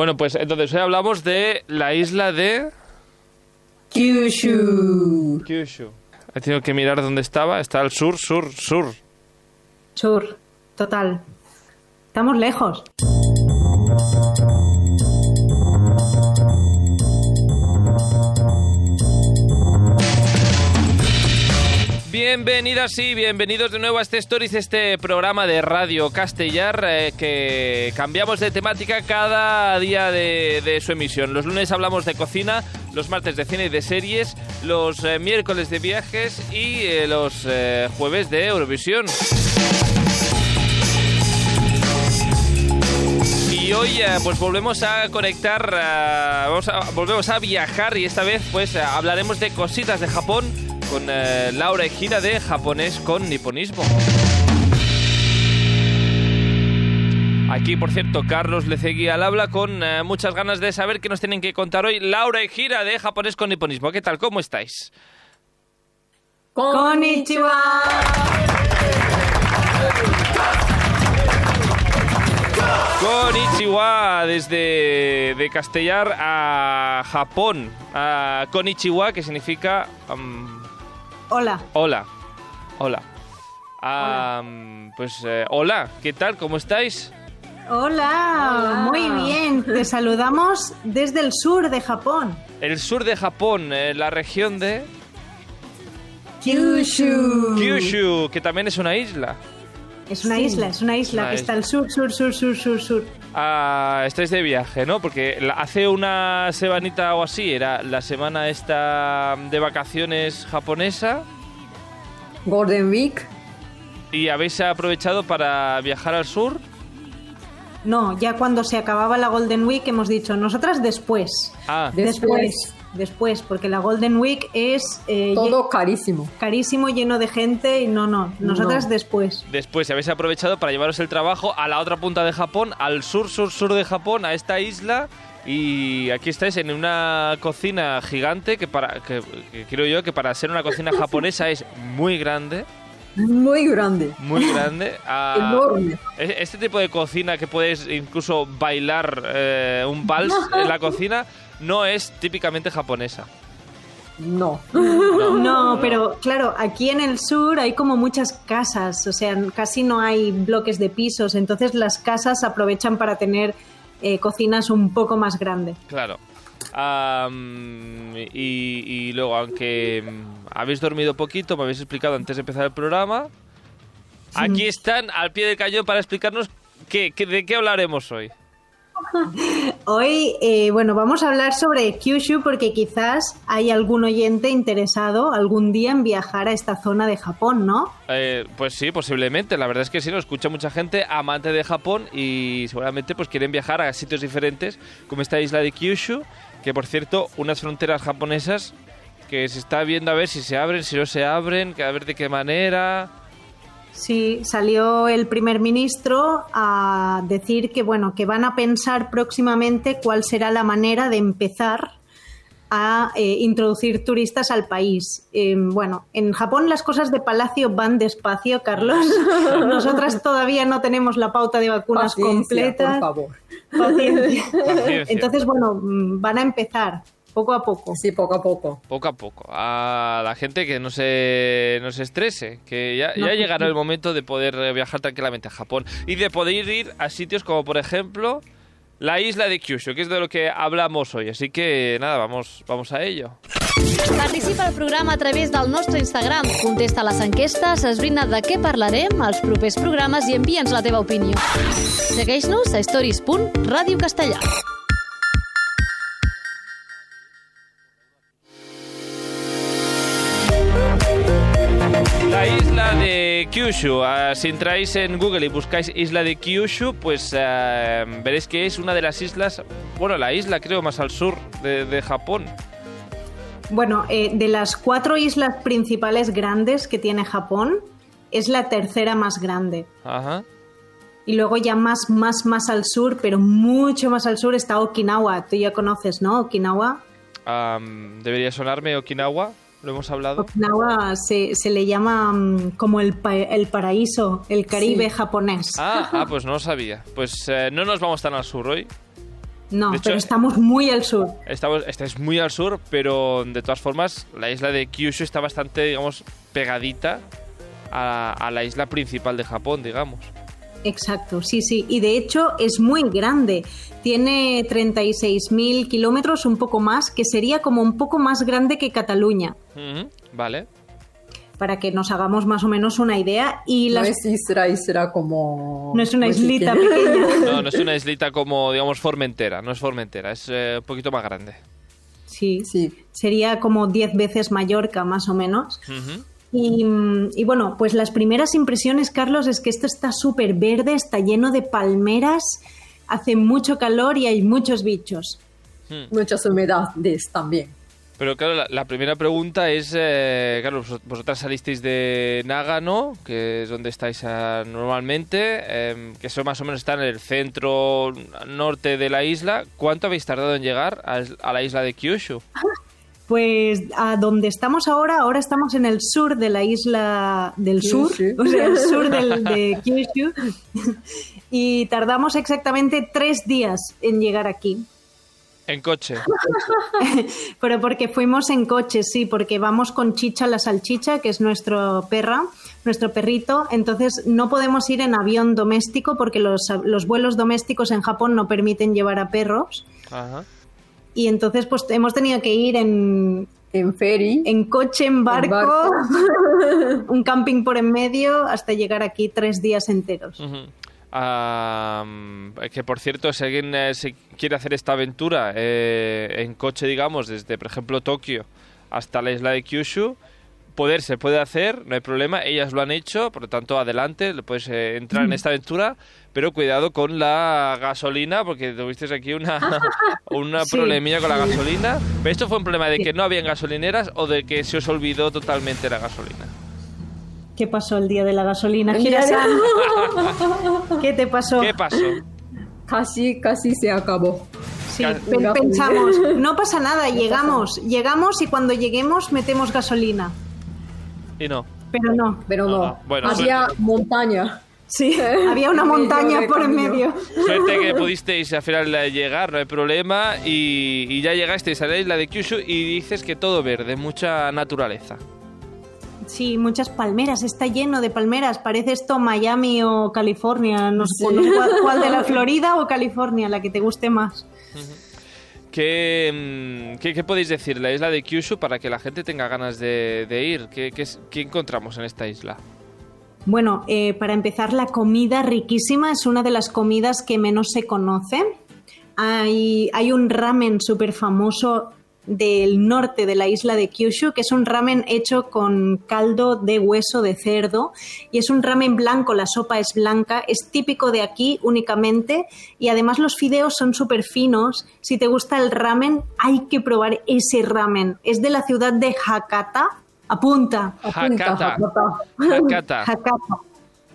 Bueno, pues entonces hoy hablamos de la isla de Kyushu. Kyushu. He tenido que mirar dónde estaba. Está al sur, sur, sur. Sur, total. Estamos lejos. Bienvenidas y bienvenidos de nuevo a este Stories, este programa de Radio Castellar eh, que cambiamos de temática cada día de, de su emisión. Los lunes hablamos de cocina, los martes de cine y de series, los eh, miércoles de viajes y eh, los jueves de Eurovisión. Y hoy pues volvemos a conectar, a- volvemos a viajar y esta vez pues hablaremos de cositas de Japón con eh, Laura Ejira de Japonés con Niponismo. Aquí, por cierto, Carlos Lecegui al habla con eh, muchas ganas de saber qué nos tienen que contar hoy. Laura Ejira de Japonés con Niponismo. ¿Qué tal? ¿Cómo estáis? Konnichiwa. Konnichiwa desde de Castellar a Japón. A Konnichiwa, que significa um, Hola. hola. Hola. Ah, pues eh, hola, ¿qué tal? ¿Cómo estáis? Hola. Muy bien. Te saludamos desde el sur de Japón. El sur de Japón, eh, la región de Kyushu. Kyushu, que también es una isla. Es una isla, es una isla Una que está al sur, sur, sur, sur, sur, sur. Ah, estáis de viaje, ¿no? Porque hace una semanita o así, era la semana esta de vacaciones japonesa. Golden Week. ¿Y habéis aprovechado para viajar al sur? No, ya cuando se acababa la Golden Week hemos dicho, nosotras después. Ah, De- Después, Después. Después, porque la Golden Week es eh, Todo carísimo. carísimo, lleno de gente y no, no, nosotras No. después. después si habéis aprovechado para llevaros el trabajo a la otra punta de Japón, al sur, sur, sur de Japón, a esta isla. Y aquí estáis en una cocina gigante que para que, que creo yo que para ser una cocina japonesa es muy grande, Muy grande. muy grande. Ah, Enorme. e- Este tipo de cocina que puedes incluso bailar eh, un vals en la cocina no es típicamente japonesa. No. No, pero claro, aquí en el sur hay como muchas casas, o sea, casi no hay bloques de pisos, entonces las casas aprovechan para tener eh, cocinas un poco más grandes. Claro. Y, y luego, aunque mm, habéis dormido poquito, me habéis explicado antes de empezar el programa, aquí están al pie del cañón para explicarnos qué, qué- de qué hablaremos hoy. Hoy, eh, bueno, vamos a hablar sobre Kyushu porque quizás hay algún oyente interesado algún día en viajar a esta zona de Japón, ¿no? Eh, pues sí, posiblemente. La verdad es que sí, lo escucha mucha gente amante de Japón y seguramente pues quieren viajar a sitios diferentes, como esta isla de Kyushu, que por cierto, unas fronteras japonesas que se está viendo a ver si se abren, si no se abren, que a ver de qué manera. Sí, salió el primer ministro a decir que bueno, que van a pensar próximamente cuál será la manera de empezar a eh, introducir turistas al país. Eh, bueno, en Japón las cosas de palacio van despacio, Carlos. Nosotras todavía no tenemos la pauta de vacunas Paciencia, completas. por favor. Paciencia. Paciencia. Entonces, bueno, mm, van a empezar poco a poco. Sí, poco a poco. Poco a poco. A la gente que no se, no se estrese, que ya, No, ya llegará sí. el momento de poder eh, viajar tranquilamente a Japón y de poder ir a sitios como, por ejemplo, la isla de Kyushu, que es de lo que hablamos hoy. Así que nada, vamos, vamos a ello. Participa al programa a través del nostre Instagram. Contesta les enquestes, esbrina de què parlarem als propers programes i envia'ns la teva opinió. Segueix-nos a stories.radiocastellà. La Kyushu. Ah, si entráis en Google y buscáis isla de Kyushu, pues eh, veréis que es una de las islas, bueno, la isla creo más al sur de, de Japón. Bueno, eh, de las cuatro islas principales grandes que tiene Japón, es la tercera más grande. Ajá. Y luego ya más, más, más al sur, pero mucho más al sur está Okinawa. Tú ya conoces, ¿no? Okinawa. Debería sonarme Okinawa, lo hemos hablado. Okinawa se, se le llama mm, como el, pa- el paraíso, el Caribe Sí. japonés. Ah, ah, pues no lo sabía. Pues eh, no nos vamos tan al sur hoy. No, De hecho, pero estamos muy al sur. Estamos, esta es muy al sur, pero de todas formas, la isla de Kyushu está bastante, digamos, pegadita a, a la isla principal de Japón, digamos. Exacto, sí, sí. Y de hecho es muy grande. Tiene 36.000 kilómetros, un poco más, que sería como un poco más grande que Cataluña, Vale. para que nos hagamos más o menos una idea. Y No es isla, isla como... No es una muy islita pequeña. pequeña. No, no es una islita como, digamos, Formentera. No es Formentera, es eh, un poquito más grande. Sí, Sí. sería como 10 veces Mallorca, más o menos. Y, mm, y bueno, pues las primeras impresiones, Carlos, es que esto está súper verde, está lleno de palmeras, hace mucho calor y hay muchos bichos. Muchas humedades también. Pero claro, la, la primera pregunta es, eh, claro, vos- vosotras salisteis de Nagano, que es donde estáis ah, normalmente, em, que eso más o menos está en el centro norte de la isla. ¿Cuánto habéis tardado en llegar a, a la isla de Kyushu? Pues a donde estamos ahora, ahora estamos en el sur de la isla del sur, o sea, el sur del, de Kyushu, y tardamos exactamente tres días en llegar aquí. En coche. Pero porque fuimos en coche, sí, porque vamos con Chicha la salchicha, que es nuestro perra, nuestro perrito. Entonces no podemos ir en avión doméstico porque los, los vuelos domésticos en Japón no permiten llevar a perros. Ajá. Y entonces pues hemos tenido que ir en, En ferry. en coche, en barco, barco. un camping por en medio, hasta llegar aquí tres días enteros. Ah, que por cierto, si alguien eh, se quiere hacer esta aventura eh, en coche, digamos, desde, por ejemplo, Tokio hasta la isla de Kyushu, poder se puede hacer, no hay problema, ellas lo han hecho, por lo tanto, adelante, puedes eh, entrar en esta aventura, pero cuidado con la gasolina, porque tuviste aquí una, una Sí. problemilla con la gasolina. ¿Pero esto fue un problema de que no habían gasolineras o de que se os olvidó totalmente la gasolina? ¿Qué pasó el día de la gasolina? ¿Qué te pasó? ¿Qué pasó? Casi, casi se acabó. Sí, pensamos, no pasa nada, llegamos, llegamos y cuando lleguemos metemos gasolina. Y no. Pero no. Pero no. Ah, bueno, Había suerte. montaña. Sí, había una montaña por en medio. Suerte que pudisteis al final llegar, no hay problema. Y, y ya llegasteis a la isla de Kyushu y dices que todo verde, mucha naturaleza. Sí, muchas palmeras, está lleno de palmeras. Parece esto Miami o California. No sé, Sí. no sé cuál, cuál de la Florida o California, la que te guste más. ¿Qué, mm, qué, qué podéis decir de la isla de Kyushu para que la gente tenga ganas de, ir? ¿Qué, qué, qué encontramos en esta isla? Bueno, eh, para empezar, la comida riquísima es una de las comidas que menos se conoce. Hay, hay un ramen súper famoso del norte de la isla de Kyushu, que es un ramen hecho con caldo de hueso de cerdo y es un ramen blanco, la sopa es blanca, es típico de aquí únicamente y además los fideos son súper finos. Si te gusta el ramen, hay que probar ese ramen. Es de la ciudad de Hakata. Apunta. Apunta, Hakata. Hakata. Hakata. Hakata.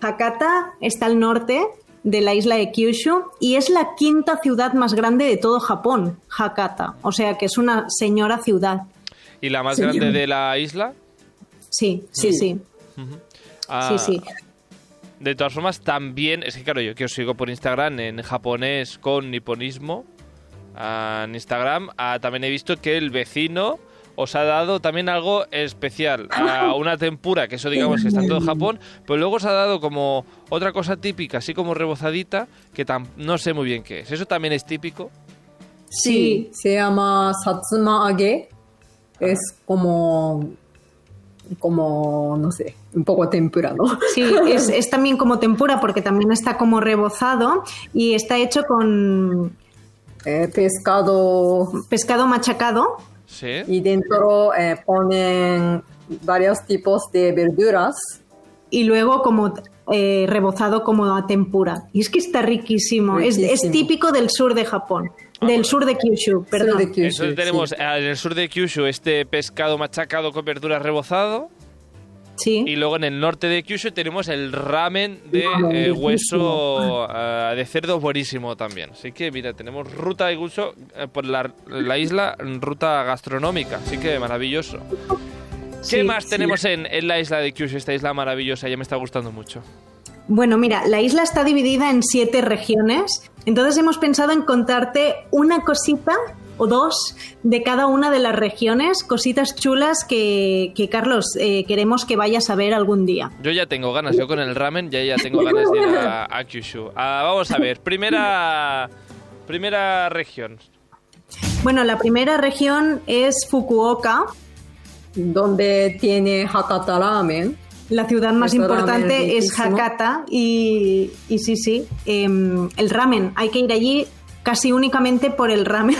Hakata está al norte de la isla de Kyushu y es la quinta ciudad más grande de todo Japón, Hakata. O sea que es una señora ciudad. ¿Y la más Sí. grande de la isla? Sí, sí, sí. Ah, Sí, sí. De todas formas, también, es que claro, yo que os sigo por Instagram en japonés con niponismo ah, en Instagram, ah, también he visto que el vecino os ha dado también algo especial, ah, una tempura, que eso digamos que está en todo Japón, pero luego os ha dado como otra cosa típica, así como rebozadita, que tam- no sé muy bien qué es. ¿Eso también es típico? Sí, se llama Satsuma Age. Es como, como, no sé, un poco tempura, ¿no? Sí, es, es también como tempura porque también está como rebozado y está hecho con Eh, pescado pescado machacado. Sí. y dentro eh, ponen varios tipos de verduras. y luego como eh, rebozado como a tempura. Y es que está riquísimo. Es, es Riquísimo. típico del sur de Japón. del sur de Kyushu, perdón. de Kyushu, Entonces tenemos sí. en el sur de Kyushu este pescado machacado con verduras rebozado. Sí. Y luego en el norte de Kyushu tenemos el ramen de eh, hueso eh, de cerdo buenísimo también. Así que mira, tenemos ruta incluso eh, por la, la isla, ruta gastronómica. Así que maravilloso. ¿Qué más sí. tenemos en, en la isla de Kyushu, esta isla maravillosa? Ya me está gustando mucho. Bueno, mira, la isla está dividida en siete regiones, entonces hemos pensado en contarte una cosita o dos de cada una de las regiones, cositas chulas que, que Carlos, eh, queremos que vayas a ver algún día. Yo ya tengo ganas, yo con el ramen ya, ya tengo ganas de ir a, a Kyushu. Ah, vamos a ver, primera, primera región. Bueno, la primera región es Fukuoka, donde tiene Hakata Ramen. La ciudad más importante es. Hakata y, y sí, sí, em, el ramen. Hay que ir allí casi únicamente por el ramen.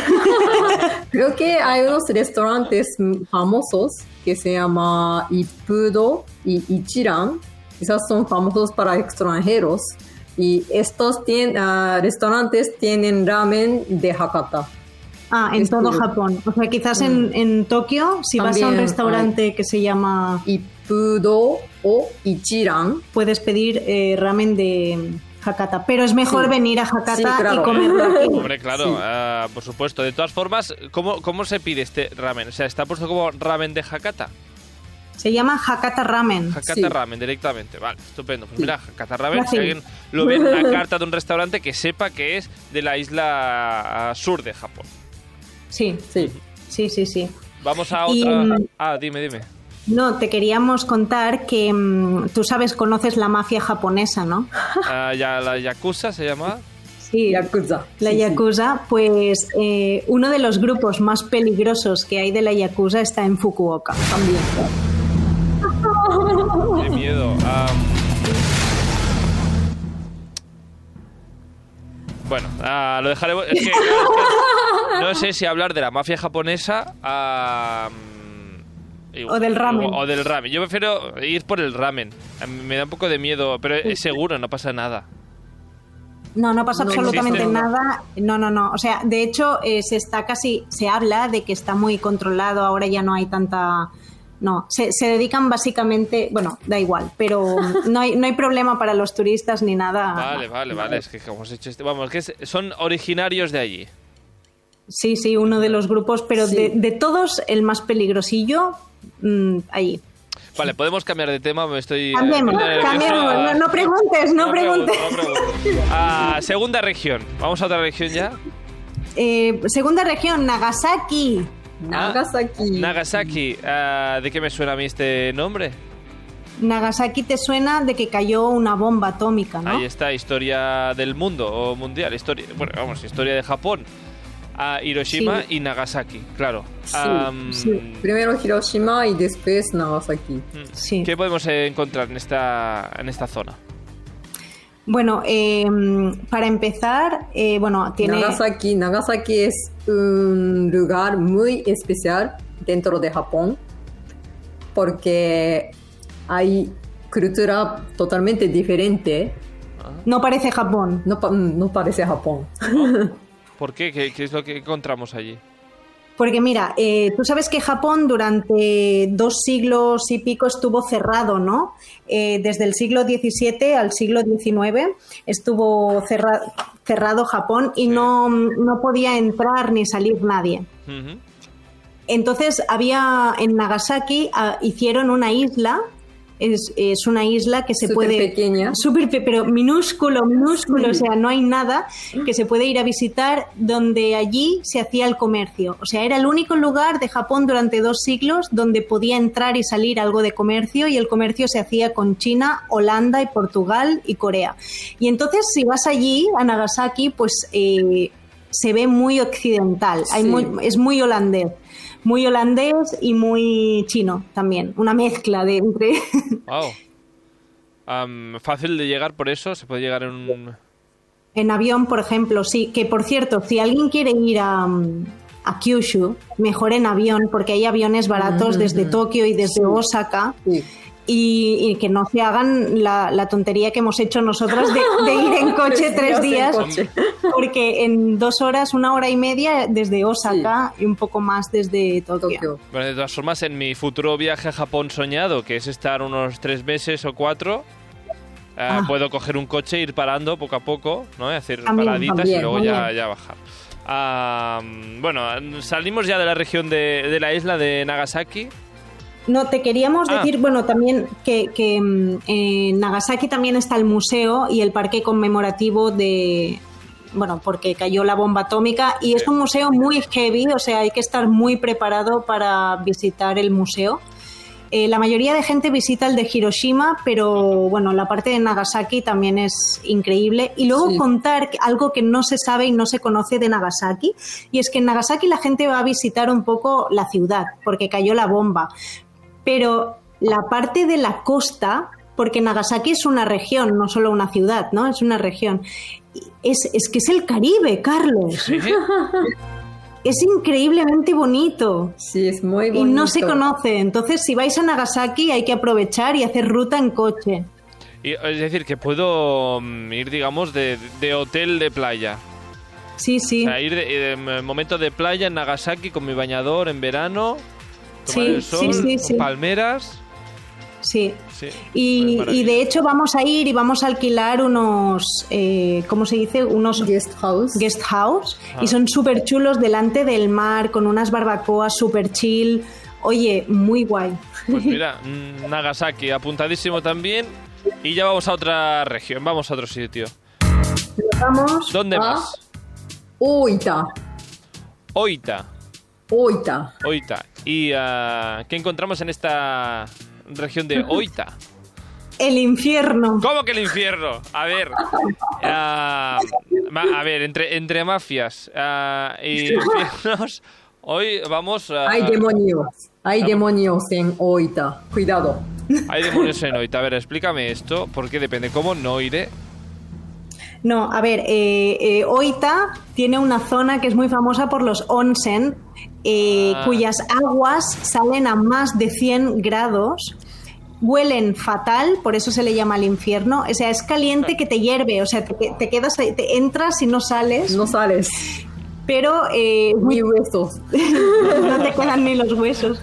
Creo que hay unos restaurantes mm, famosos que se llama Ippudo y Ichiran. Quizás son famosos para extranjeros. Y estos tien- ah, restaurantes tienen ramen de Hakata. ah, en Es todo. Japón. O sea, quizás en, en Tokio, si vas a un restaurante que se llama, Ippudo o Ichiran. puedes pedir eh, ramen de Hakata. Pero es mejor Sí. venir a Hakata Sí, claro. y comerlo aquí. Hombre, claro, Sí. ah, por supuesto. De todas formas, ¿cómo, ¿cómo se pide este ramen? O sea, ¿está puesto como ramen de Hakata? Se llama Hakata Ramen. Hakata Sí. Ramen directamente. Vale, estupendo. Pues Sí. mira, Hakata Ramen, si alguien lo ve en una carta de un restaurante, que sepa que es de la isla sur de Japón. Sí, Sí. sí, sí, sí. Vamos a otra. mm, Ah, dime, dime. No, te queríamos contar que mm, tú sabes, conoces la mafia japonesa, ¿no? Ah, ya, la Yakuza se llama. Sí, Yakuza. la Sí, sí. Yakuza, pues eh, uno de los grupos más peligrosos que hay de la Yakuza está en Fukuoka. También. Qué miedo. Bueno, ah, lo dejaremos. Es que, es que no sé si hablar de la mafia japonesa. y- O del ramen. O, o del ramen. Yo prefiero ir por el ramen. Me da un poco de miedo, pero es seguro, no pasa nada. No, no pasa No absolutamente existe. nada. No, no, no. O sea, de hecho, eh, se está casi, se habla de que está muy controlado. Ahora ya no hay tanta. No, se, se dedican básicamente, bueno, da igual, pero no hay, no hay problema para los turistas ni nada. Vale, vale, vale. Es que como has hecho este. Vamos, que es- son originarios de allí. Sí, sí, uno de los grupos, pero Sí. de, de todos el más peligrosillo, mm, allí. Vale, podemos cambiar de tema. Me estoy. Cambiemos. No, no preguntes, no, preguntes. no pregunto. Ah, segunda región. Vamos a otra región ya. Eh, segunda región, Nagasaki. Nagasaki. Nagasaki. Ah, ¿De qué me suena a mí este nombre? Nagasaki te suena de que cayó una bomba atómica, ¿no? Ahí está, historia del mundo o mundial. Historia, bueno, vamos, historia de Japón. A Hiroshima Sí. y Nagasaki, claro. Sí. Primero Hiroshima y después Nagasaki. mm, Sí. ¿Qué podemos eh, encontrar en esta, en esta zona? Bueno, eh, para empezar, eh, bueno, tiene... Nagasaki, Nagasaki es un lugar muy especial dentro de Japón porque hay cultura totalmente diferente. No parece Japón. No, pa- no parece Japón. ¿Por qué? ¿Qué, qué es lo que encontramos allí? Porque mira, eh, tú sabes que Japón durante dos siglos y pico estuvo cerrado, ¿no? Eh, desde el siglo XVII al siglo XIX estuvo cerra- cerrado Japón y no, no podía entrar ni salir nadie. Entonces había en Nagasaki ah, hicieron una isla. Es, es una isla que se Súper puede. pequeña. Pero minúsculo, minúsculo. O sea, no hay nada que se puede ir a visitar donde allí se hacía el comercio. O sea, era el único lugar de Japón durante dos siglos donde podía entrar y salir algo de comercio y el comercio se hacía con China, Holanda y Portugal y Corea. Y entonces, si vas allí, a Nagasaki, pues eh, se ve muy occidental. Hay Sí. muy- es muy holandés. Muy holandés y muy chino también. Una mezcla de entre. Wow. Am, fácil de llegar por eso, se puede llegar en un... En avión, por ejemplo, sí. Que por cierto, si alguien quiere ir a, mm, a Kyushu, mejor en avión, porque hay aviones baratos desde Tokio y desde Osaka. Sí. Y, y que no se hagan la, la tontería que hemos hecho nosotros de, de ir en coche tres en días, coche. porque en dos horas, una hora y media desde Osaka y un poco más desde Tokio. Bueno, de todas formas, en mi futuro viaje a Japón soñado, que es estar unos tres meses o cuatro, eh, Ah. puedo coger un coche, ir parando poco a poco, ¿no? Y hacer También, paraditas y luego ya, ya bajar. Ah, bueno, salimos ya de la región de, de la isla de Nagasaki. No, te queríamos Ah. decir, bueno, también que, que, mm, en Nagasaki también está el museo y el parque conmemorativo de, bueno, porque cayó la bomba atómica y es un museo muy heavy, o sea, hay que estar muy preparado para visitar el museo. Eh, la mayoría de gente visita el de Hiroshima, pero bueno, la parte de Nagasaki también es increíble. Y luego Sí. contar algo que no se sabe y no se conoce de Nagasaki, y es que en Nagasaki la gente va a visitar un poco la ciudad, porque cayó la bomba. Pero la parte de la costa, porque Nagasaki es una región, no solo una ciudad, ¿no? Es una región. Es, es que es el Caribe, Carlos. Sí. Es increíblemente bonito. Sí, es muy Y bonito. no se conoce. Entonces, si vais a Nagasaki, hay que aprovechar y hacer ruta en coche. Y, es decir, que puedo mm, ir, digamos, de, de hotel de playa. Sí, sí. O sea, ir de, de- momento de playa en Nagasaki con mi bañador en verano, tomar Sí, el sí, sol, sí, sí. palmeras. Sí. Sí. Y, Pues y de hecho vamos a ir y vamos a alquilar unos, eh, ¿cómo se dice? Unos Guest house. guest house Ah. y son súper chulos delante del mar con unas barbacoas súper chill. Oye, muy guay. Pues mira, mm, Nagasaki, apuntadísimo también. Y ya vamos a otra región, vamos a otro sitio. Vamos. ¿Dónde Ah. más? Oita. Oita. Oita. Oita. ¿Y ah, qué encontramos en esta región de Oita? El infierno. ¿Cómo que el infierno? A ver. ah, a ver, entre, entre mafias ah, y infiernos, hoy vamos a. Hay demonios. Hay demonios en Oita. Cuidado. Hay demonios en Oita. A ver, explícame esto, porque depende. ¿Cómo no iré? No, a ver, eh, eh, Oita tiene una zona que es muy famosa por los onsen, eh, Ah. cuyas aguas salen a más de 100 grados, huelen fatal, por eso se le llama el infierno. O sea, es caliente que te hierve, o sea, te, te quedas, ahí, te entras y no sales, No sales. Pero eh, Ni huesos. no te quedan ni los huesos.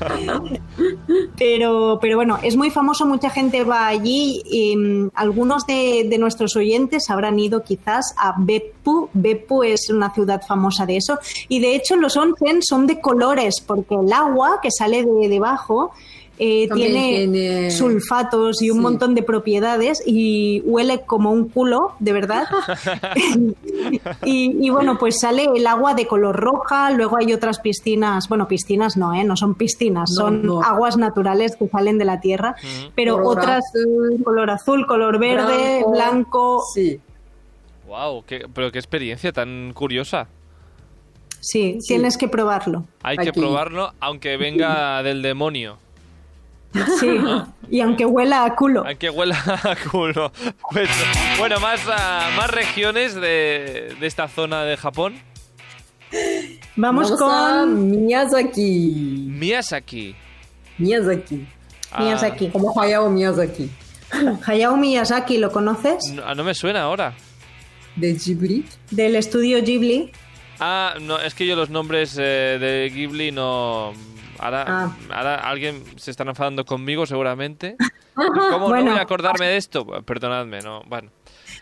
Pero, pero bueno, es muy famoso, mucha gente va allí. Mm, algunos de, de nuestros oyentes habrán ido quizás a Beppu. Beppu es una ciudad famosa de eso. Y de hecho los onsen son de colores, porque el agua que sale de debajo eh, tiene, tiene- sulfatos y un Sí. montón de propiedades y huele como un culo, de verdad. Y, y bueno, pues sale el agua de color roja, luego hay otras piscinas, bueno, piscinas no, ¿eh? no son piscinas, No, son no. aguas naturales que salen de la tierra, pero Color otras azul, color azul, color verde, blanco, Sí. ¡Wow! Qué, pero qué experiencia tan curiosa. sí, tienes que probarlo. Hay que probarlo, aunque venga del demonio. Sí, y aunque huela a culo. Hay que huela a culo. Pues, bueno, más, ah, más regiones de, de esta zona de Japón. Vamos, con Miyazaki. Miyazaki. Miyazaki. Ah, Miyazaki. Como Hayao Miyazaki. Hayao Miyazaki, ¿lo conoces? No, ah, no me suena ahora. De Ghibli. Del estudio Ghibli. Ah, no, es que yo los nombres eh, de Ghibli no... Ahora, Ah. ahora alguien se está enfadando conmigo seguramente. ¿Cómo no voy a acordarme de esto? Perdonadme, no. Bueno,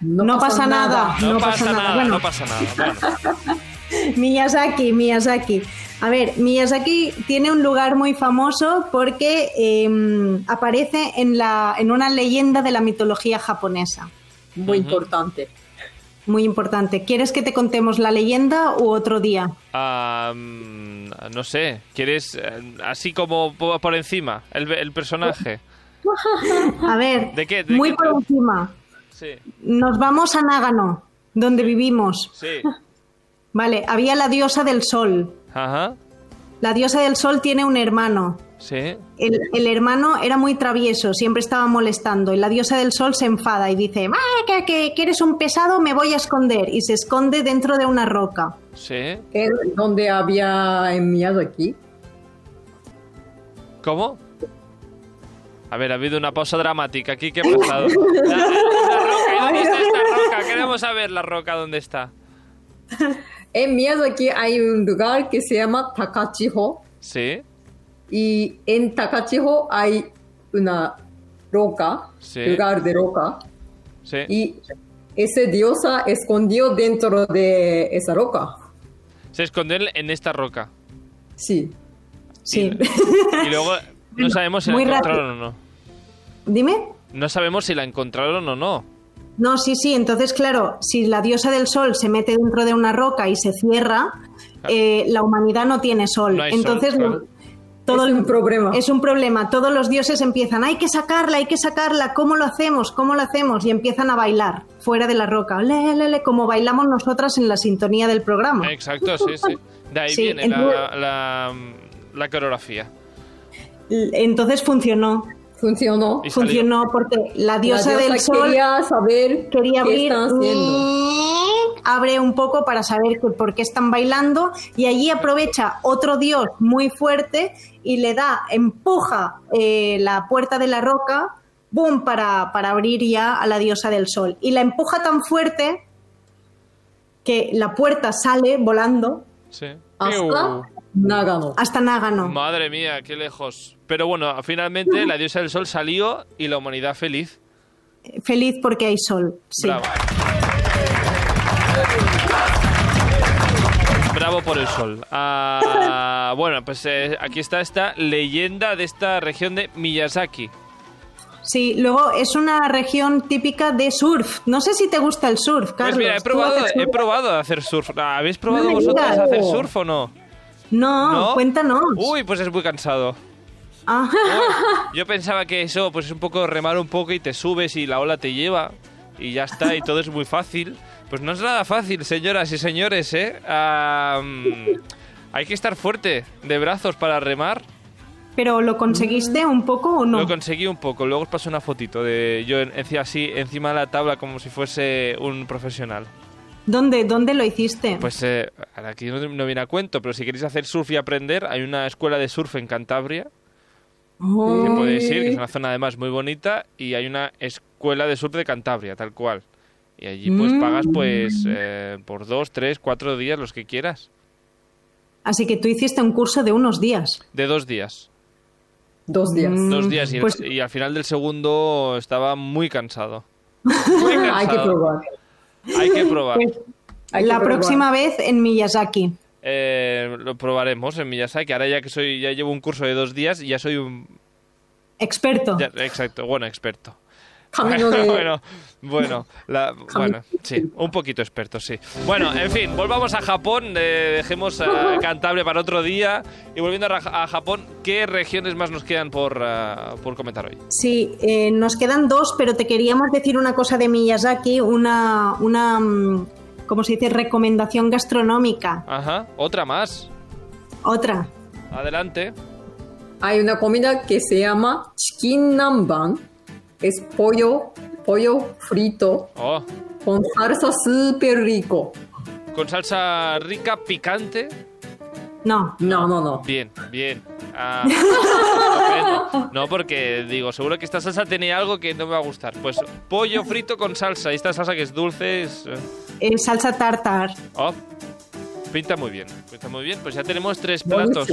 No, pasa nada. no, No pasa, nada, Bueno, no pasa nada. Bueno, Miyazaki, Miyazaki. A ver, Miyazaki tiene un lugar muy famoso porque eh, aparece en, la, en una leyenda de la mitología japonesa. Muy importante. Muy importante. ¿Quieres que te contemos la leyenda u otro día? no sé, ¿quieres eh, así como po- por encima el, el personaje? A ver, ¿De qué- de muy qué por encima. Sí, Nos vamos a Nágano, donde vivimos. sí. Vale, había la diosa del sol. Ajá, La diosa del sol tiene un hermano. sí. El, el hermano era muy travieso, siempre estaba molestando y la diosa del sol se enfada y dice, "Ah, que, que- que eres un pesado, me voy a esconder y se esconde dentro de una roca. Sí. ¿En donde había en Miyazaki? ¿Cómo? A ver, ha habido una pausa dramática aquí. ¿Qué ha pasado? La, la roca, ¿y ¿Dónde está esta roca? Queremos saber la roca dónde está. En Miyazaki hay un lugar que se llama Takachiho. Sí, Y en Takachiho hay una roca, Sí. lugar de roca. sí. Y ese diosa escondió dentro de esa roca. Se escondió en- esta roca. Sí. Sí. Y luego no sabemos si la encontraron o no. Dime. No sabemos si la encontraron o no. No, sí, sí. Entonces, claro, si la diosa del sol se mete dentro de una roca y se cierra, eh, la humanidad no tiene sol. No hay sol, Entonces, claro. todo Es el- un problema. Es un problema. Todos los dioses empiezan, hay que sacarla, hay que sacarla. ¿Cómo lo hacemos? ¿Cómo lo hacemos? Y empiezan a bailar fuera de la roca. Le, le, le, como bailamos nosotras en la sintonía del programa. Exacto, sí, sí. De ahí Sí, viene entonces- la, la, la coreografía. Entonces funcionó. Funcionó. Funcionó porque la diosa, la diosa del sol quería saber quería qué abrir, están haciendo. abre un poco para saber por qué están bailando y allí aprovecha otro dios muy fuerte y le da, empuja eh, la puerta de la roca, boom, para, para abrir ya a la diosa del sol. Y la empuja tan fuerte que la puerta sale volando Sí. Hasta Nagano. hasta Nágano. Madre mía, qué lejos. Pero bueno, finalmente la diosa del sol salió y la humanidad feliz. Feliz porque hay sol. Sí. Bravo. Bravo por el sol. Ah, bueno, pues eh, aquí está esta leyenda de esta región de Miyazaki. Sí, luego es una región típica de surf. No sé si te gusta el surf, Carlos. Pues mira, he ¿Tú probado, he probado a hacer surf. ¿Habéis probado No digas. a hacer surf o no? No, ¿No? cuéntanos. Uy, pues es muy cansado. Ah, Yo pensaba que eso pues es un poco remar un poco y te subes y la ola te lleva y ya está y todo es muy fácil. Pues no es nada fácil, señoras y señores, ¿eh? Mm, hay que estar fuerte de brazos para remar. ¿Pero lo conseguiste un poco o no? Lo conseguí un poco. Luego os paso una fotito de yo así encima de la tabla como si fuese un profesional. ¿Dónde, ¿Dónde lo hiciste? Pues eh, aquí no, no viene a cuento, pero si queréis hacer surf y aprender, hay una escuela de surf en Cantabria Oh. que podéis ir, que es una zona además muy bonita, y hay una escuela de surf de Cantabria, tal cual. Y allí pues Mm. pagas pues eh, por dos, tres, cuatro días, los que quieras. Así que tú hiciste un curso de unos días. De dos días. Dos días. Mm, Dos días. Y, el- pues- y al final del segundo estaba muy cansado. Muy cansado. Hay que probar. Hay que probar. Pues, Hay que la probar. próxima vez en Miyazaki. Eh, lo probaremos en Miyazaki. Ahora ya que soy, ya llevo un curso de dos días y ya soy un... Experto. ya- exacto, bueno, experto. Camino de... bueno, bueno, la- bueno, sí, un poquito experto, sí. Bueno, en fin, volvamos a Japón, eh, dejemos a Cantabria para otro día y volviendo a, a Japón, ¿qué regiones más nos quedan por, por comentar hoy? Sí, eh, nos quedan dos, pero te queríamos decir una cosa de Miyazaki, una, una mm, ¿cómo se dice? Recomendación gastronómica. Ajá, otra más. Otra. Adelante. Hay una comida que se llama chikin namban. Es pollo, pollo frito Oh, con salsa súper rico. con salsa rica, picante. No. No, no, no. Bien, bien. Ah, no, porque digo, seguro que esta salsa tenía algo que no me va a gustar. Pues pollo frito con salsa. Y esta salsa que es dulce es... eh, salsa tartar. Oh, pinta muy bien. Pinta muy bien. Pues ya tenemos tres platos.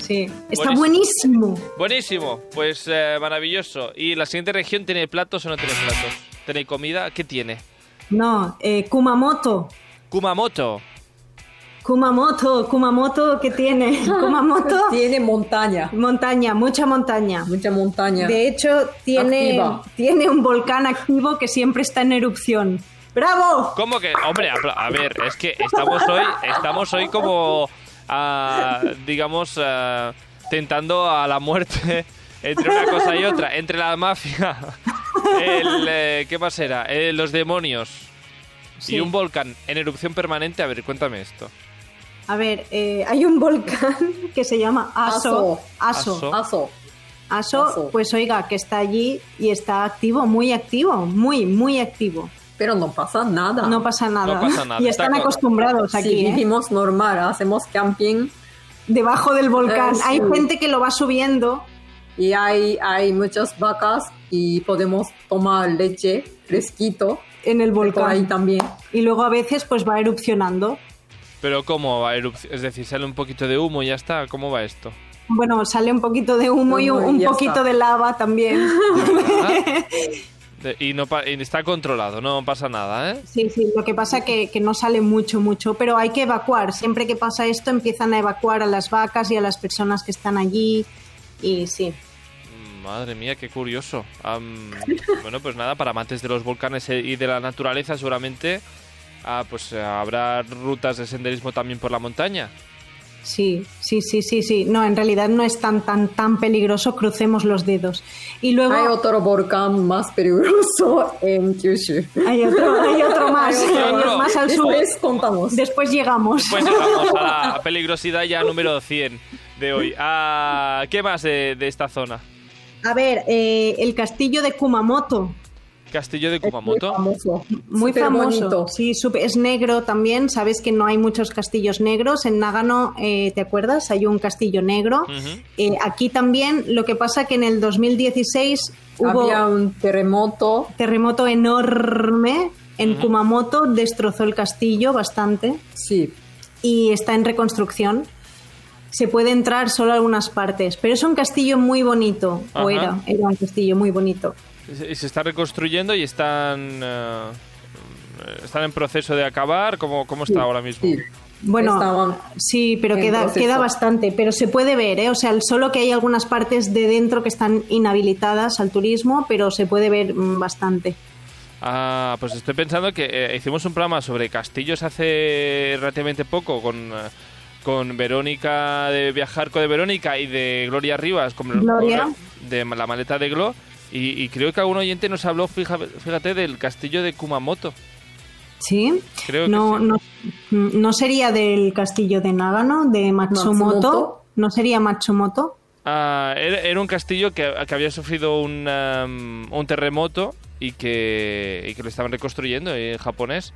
Sí. Está buenísimo. Buenísimo. Pues eh, maravilloso. ¿Y la siguiente región tiene platos o no tiene platos? ¿Tiene comida? ¿Qué tiene? No, eh, Kumamoto. Kumamoto. Kumamoto, Kumamoto, ¿qué tiene? Kumamoto, Tiene montaña. montaña, mucha montaña. Mucha montaña. De hecho, tiene, Activa. tiene un volcán activo que siempre está en erupción. ¡Bravo! ¿Cómo que? Hombre, a ver, es que estamos hoy, estamos hoy como, ah, digamos, ah, tentando a la muerte entre una cosa y otra, entre la mafia, el, eh, ¿qué más era? Eh, los demonios Sí. y un volcán en erupción permanente. A ver, cuéntame esto. A ver, eh, hay un volcán que se llama Aso. Aso. Aso. Aso. Pues oiga, que está allí y está activo, muy activo, muy, muy activo. Pero no pasa nada. No pasa nada. No pasa nada, Y está están co- acostumbrados aquí, ¿eh? vivimos normal, hacemos camping debajo del volcán. Eh, sí. Hay gente que lo va subiendo. y hay, hay muchas vacas y podemos tomar leche fresquito en el por ahí volcán. también. Y luego a veces pues va erupcionando. Pero ¿cómo va a erupción? Es decir, sale un poquito de humo y ya está. ¿Cómo va esto? Bueno, sale un poquito de humo y un, Humo y un ya poquito está. de lava también. De- y, no pa- y está controlado, no pasa nada, ¿eh? Sí, sí, lo que pasa que, que no sale mucho, mucho, pero hay que evacuar. Siempre que pasa esto empiezan a evacuar a las vacas y a las personas que están allí Y sí. Madre mía, qué curioso. Am, bueno, pues nada, para amantes de los volcanes e- y de la naturaleza seguramente ah, pues eh, habrá rutas de senderismo también por la montaña. Sí, sí, sí, sí, sí. No, en realidad no es tan, tan, tan peligroso. Crucemos los dedos. Y luego Hay otro volcán más peligroso en Kyushu. hay otro, hay otro más, Hay otro. hay más al sur. Después contamos. Después llegamos. Pues llegamos a la peligrosidad ya número 100 de hoy. Ah, ¿Qué más de, de esta zona? A ver, eh, el castillo de Kumamoto. Castillo de Muy Kumamoto. famoso. Muy famoso. bonito. Sí, es negro también. Sabes que no hay muchos castillos negros. En Nagano, eh, ¿te acuerdas? Hay un castillo negro. Eh, aquí también, lo que pasa que en el 2016 hubo Había un terremoto. terremoto enorme en Kumamoto, destrozó el castillo bastante Sí. y está en reconstrucción. Se puede entrar solo a algunas partes, pero es un castillo muy bonito, o era, era un castillo muy bonito. Se se está reconstruyendo y están eh, están en proceso de acabar. ¿Cómo, cómo está ahora mismo? Sí. Bueno, Estaban sí, pero queda, proceso. queda bastante, pero se puede ver, ¿eh? O sea, solo que hay algunas partes de dentro que están inhabilitadas al turismo, pero se puede ver mm, bastante. Ah, pues estoy pensando que eh, hicimos un programa sobre castillos hace relativamente poco con, eh, con Verónica de Viajarco de Verónica y de Gloria Rivas, con Gloria. de la maleta de Glo. Y, y creo que algún oyente nos habló, fíjate, del castillo de Kumamoto. ¿Sí? Creo que no, sí. no, no sería del castillo de Nagano, de Matsumoto. Matsumoto. ¿No sería Matsumoto? Ah, era, era un castillo que, que había sufrido un, um, un terremoto y que, y que lo estaban reconstruyendo en japonés.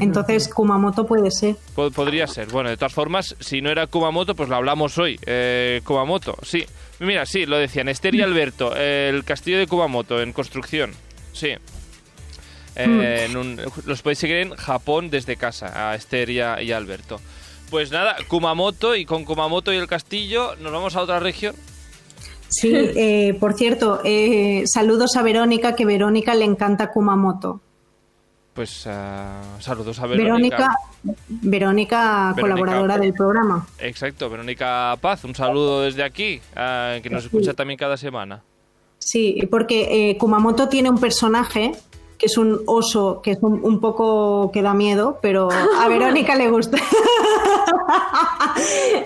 Entonces Kumamoto puede ser. Po- podría ser. Bueno, de todas formas, si no era Kumamoto, pues lo hablamos hoy. Eh, Kumamoto, sí. Mira, sí, lo decían. Esther y Alberto, el castillo de Kumamoto en construcción. Sí. Eh, en un- los podéis seguir en Japón desde casa, a Esther y a, y a Alberto. Pues nada, Kumamoto y con Kumamoto y el castillo nos vamos a otra región. Sí, eh, por cierto, eh, saludos a Verónica, que Verónica le encanta Kumamoto. Pues ah, saludos a Verónica. Verónica, Verónica, colaboradora del programa. Exacto, Verónica Paz, un saludo desde aquí, ah, que nos escucha también cada semana. Sí, porque eh, Kumamoto tiene un personaje que es un oso, que es un, un poco que da miedo, pero a Verónica le gusta.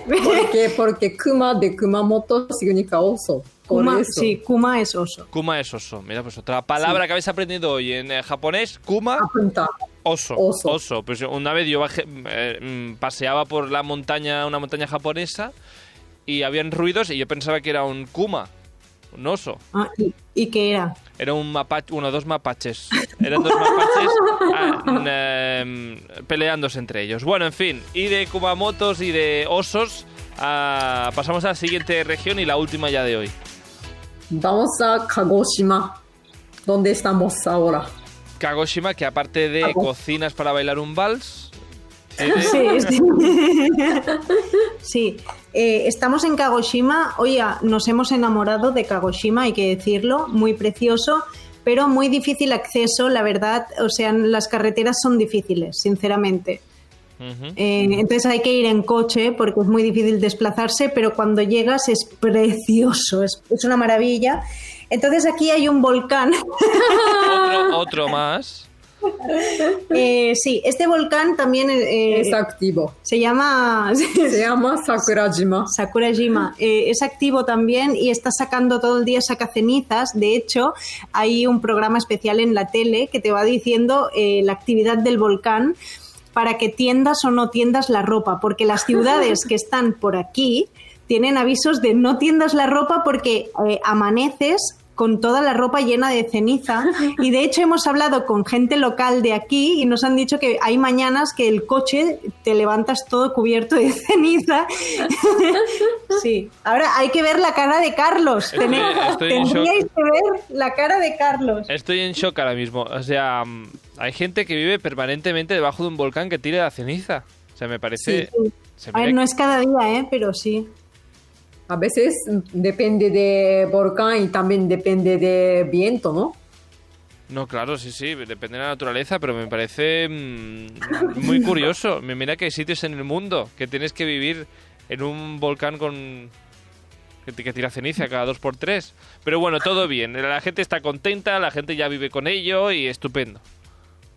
Porque, porque Kuma de Kumamoto significa oso. Kuma, eso. sí, Kuma es oso. Kuma es oso. Mira, pues otra palabra que habéis aprendido hoy en eh, japonés, Kuma, Apunta. oso. Oso. Pues una vez yo bajé- eh, mm, paseaba por la montaña, una montaña japonesa, y habían ruidos y yo pensaba que era un Kuma, un oso. Ah, ¿y, y qué era? Era un mapache, uno, dos mapaches. Eran dos mapaches ah, n- em, peleándose entre ellos. Bueno, en fin, y de Kumamotos y de osos, ah, pasamos a la siguiente región y la última ya de hoy. Vamos a Kagoshima. ¿Dónde estamos ahora? Kagoshima, que aparte de cocinas para bailar un vals, tiene- Sí, sí. Sí, eh, estamos en Kagoshima. Oye, nos hemos enamorado de Kagoshima, hay que decirlo, muy precioso, pero muy difícil acceso, la verdad. O sea, las carreteras son difíciles, sinceramente. Eh, entonces hay que ir en coche porque es muy difícil desplazarse, pero cuando llegas es precioso, es, es una maravilla. Entonces aquí hay un volcán. otro, otro más. Eh, sí, este volcán también eh, Es activo. se llama Se llama Sakurajima. Sakurajima. Eh, es activo también y está sacando todo el día saca cenizas. De hecho, hay un programa especial en la tele que te va diciendo eh, la actividad del volcán para que tiendas o no tiendas la ropa, porque las ciudades que están por aquí tienen avisos de no tiendas la ropa porque eh, amaneces con toda la ropa llena de ceniza y de hecho hemos hablado con gente local de aquí y nos han dicho que hay mañanas que el coche te levantas todo cubierto de ceniza. Sí, ahora hay que ver la cara de Carlos. Estoy- estoy Tendríais que ver la cara de Carlos. Estoy en shock ahora mismo. O sea, mm, hay gente que vive permanentemente debajo de un volcán que tire la ceniza. O sea, me parece... Sí. se A ver, no es cada día, ¿eh? pero sí. A veces depende de volcán y también depende de viento, ¿no? No, claro, sí, sí, depende de la naturaleza, pero me parece mm, muy curioso. Me Mira que hay sitios en el mundo que tienes que vivir en un volcán con, Gente que tira ceniza cada dos por tres. Pero bueno, todo bien. La gente está contenta, la gente ya vive con ello y estupendo.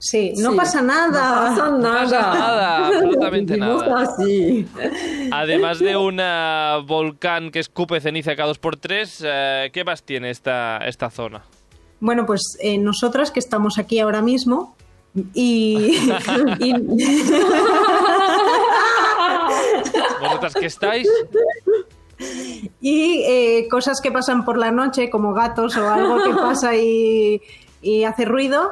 Sí, no Sí, pasa nada. No pasa No pasa nada. absolutamente Vivimos nada. así. Además de un volcán que escupe ceniza cada dos por tres, eh, ¿qué más tiene esta, esta zona? Bueno, pues eh, nosotras que estamos aquí ahora mismo y, y- ¿Vosotras que estáis? y, eh, cosas que pasan por la noche, como gatos o algo que pasa y, y hace ruido,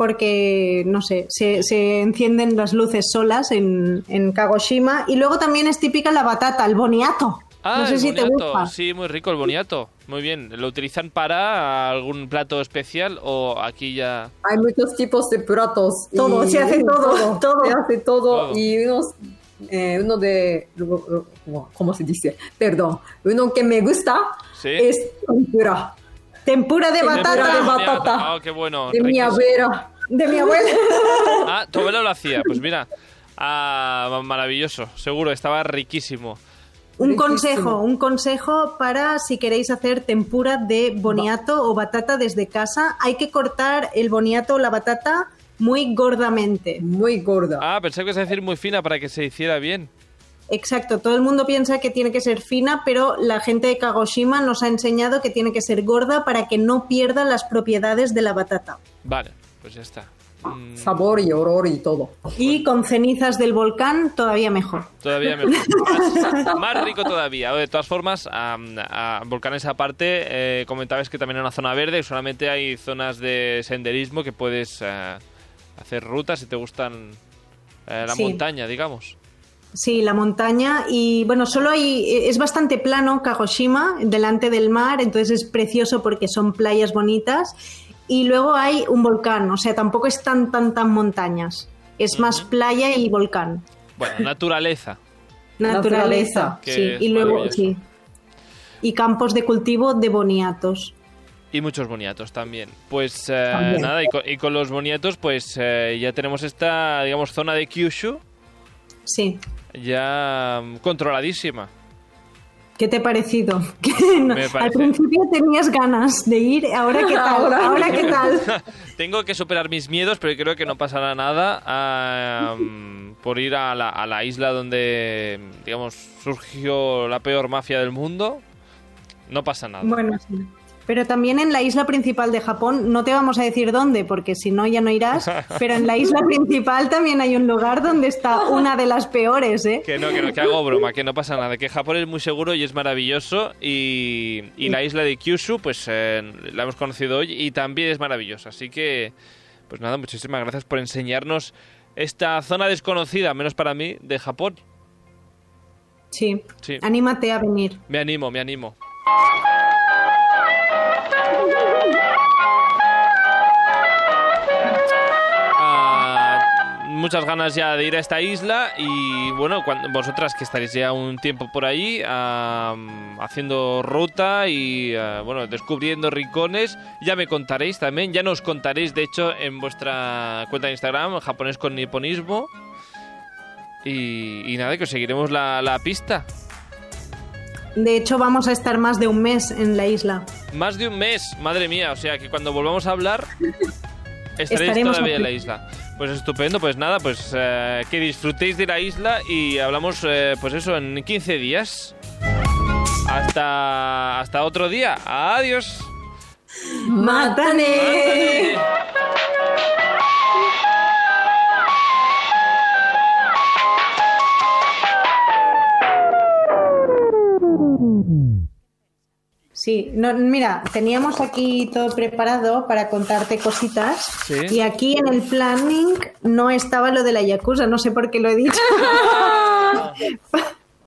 porque, no sé, se, se encienden las luces solas en, en Kagoshima. Y luego también es típica la batata, el boniato. Ah, no sé el si te boniato. gusta. Sí, muy rico el boniato. Muy bien. ¿Lo utilizan para algún plato especial o aquí ya...? Hay muchos tipos de platos. y- Todo, se hace todo, todo. Se hace todo. Todo. Y unos, eh, uno de, ¿cómo se dice? Perdón. Uno que me gusta Sí. es tempura. Tempura de Tempura batata de batata. Ah, qué bueno. De mi abuela. de mi abuela. Ah, tu abuela lo hacía. Pues mira, ah, maravilloso. Seguro, estaba riquísimo. Un Riquísimo. consejo, un consejo para si queréis hacer tempura de boniato o batata desde casa. Hay que cortar el boniato o la batata muy gordamente. Muy gorda. Ah, pensé que ibas a decir muy fina para que se hiciera bien. Exacto, todo el mundo piensa que tiene que ser fina, pero la gente de Kagoshima nos ha enseñado que tiene que ser gorda para que no pierda las propiedades de la batata. Vale, pues ya está. Mm, Sabor y olor y todo. Y con cenizas del volcán todavía mejor. Todavía mejor. Más, más rico todavía. De todas formas, a, a volcanes aparte, eh, comentabas que también hay una zona verde. Solamente hay zonas de senderismo que puedes eh, hacer rutas si te gustan eh, la Sí. montaña, digamos. Sí, la montaña y bueno, solo hay es bastante plano Kagoshima delante del mar, entonces es precioso porque son playas bonitas y luego hay un volcán, o sea, tampoco es tan tan tan montañas, es más playa y volcán, Bueno, naturaleza. naturaleza, sí, y luego sí. Y campos de cultivo de boniatos. Y muchos boniatos también. Pues eh, También. nada, y con, y con los boniatos, pues eh, ya tenemos esta, digamos, zona de Kyushu Sí. ya mm, controladísima. ¿Qué te ha parecido? No- Al principio tenías ganas de ir, ahora qué tal, Ahora- ahora qué tal. Tengo que superar mis miedos, pero creo que no pasará nada ah, mm, por ir a la, a la isla donde, digamos, surgió la peor mafia del mundo. No pasa nada. Bueno, sí. Pero también en la isla principal de Japón, no te vamos a decir dónde, porque si no ya no irás, pero en la isla principal también hay un lugar donde está una de las peores, ¿eh? Que no, que no, que hago broma, que no pasa nada, que Japón es muy seguro y es maravilloso y, y la isla de Kyushu, pues eh, la hemos conocido hoy y también es maravillosa. Así que, pues nada, muchísimas gracias por enseñarnos esta zona desconocida, menos para mí, de Japón. Sí. Sí. Anímate a venir. Me animo, me animo. Muchas ganas ya de ir a esta isla y bueno, cuando, vosotras que estaréis ya un tiempo por ahí ah, haciendo ruta y ah, bueno, descubriendo rincones, ya me contaréis también, ya nos contaréis de hecho en vuestra cuenta de Instagram, japonés con niponismo. Y, y nada, que os seguiremos la, la pista. De hecho, vamos a estar más de un mes en la isla. Más de un mes, madre mía. O sea que cuando volvamos a hablar, estaréis Estaremos todavía en la isla. Pues estupendo, pues nada, pues eh, que disfrutéis de la isla y hablamos, eh, pues eso, en 15 días. Hasta, hasta otro día. Adiós. ¡Mátane! Sí, no, mira, teníamos aquí todo preparado para contarte cositas Sí. y aquí en el planning no estaba lo de la Yakuza, no sé por qué lo he dicho.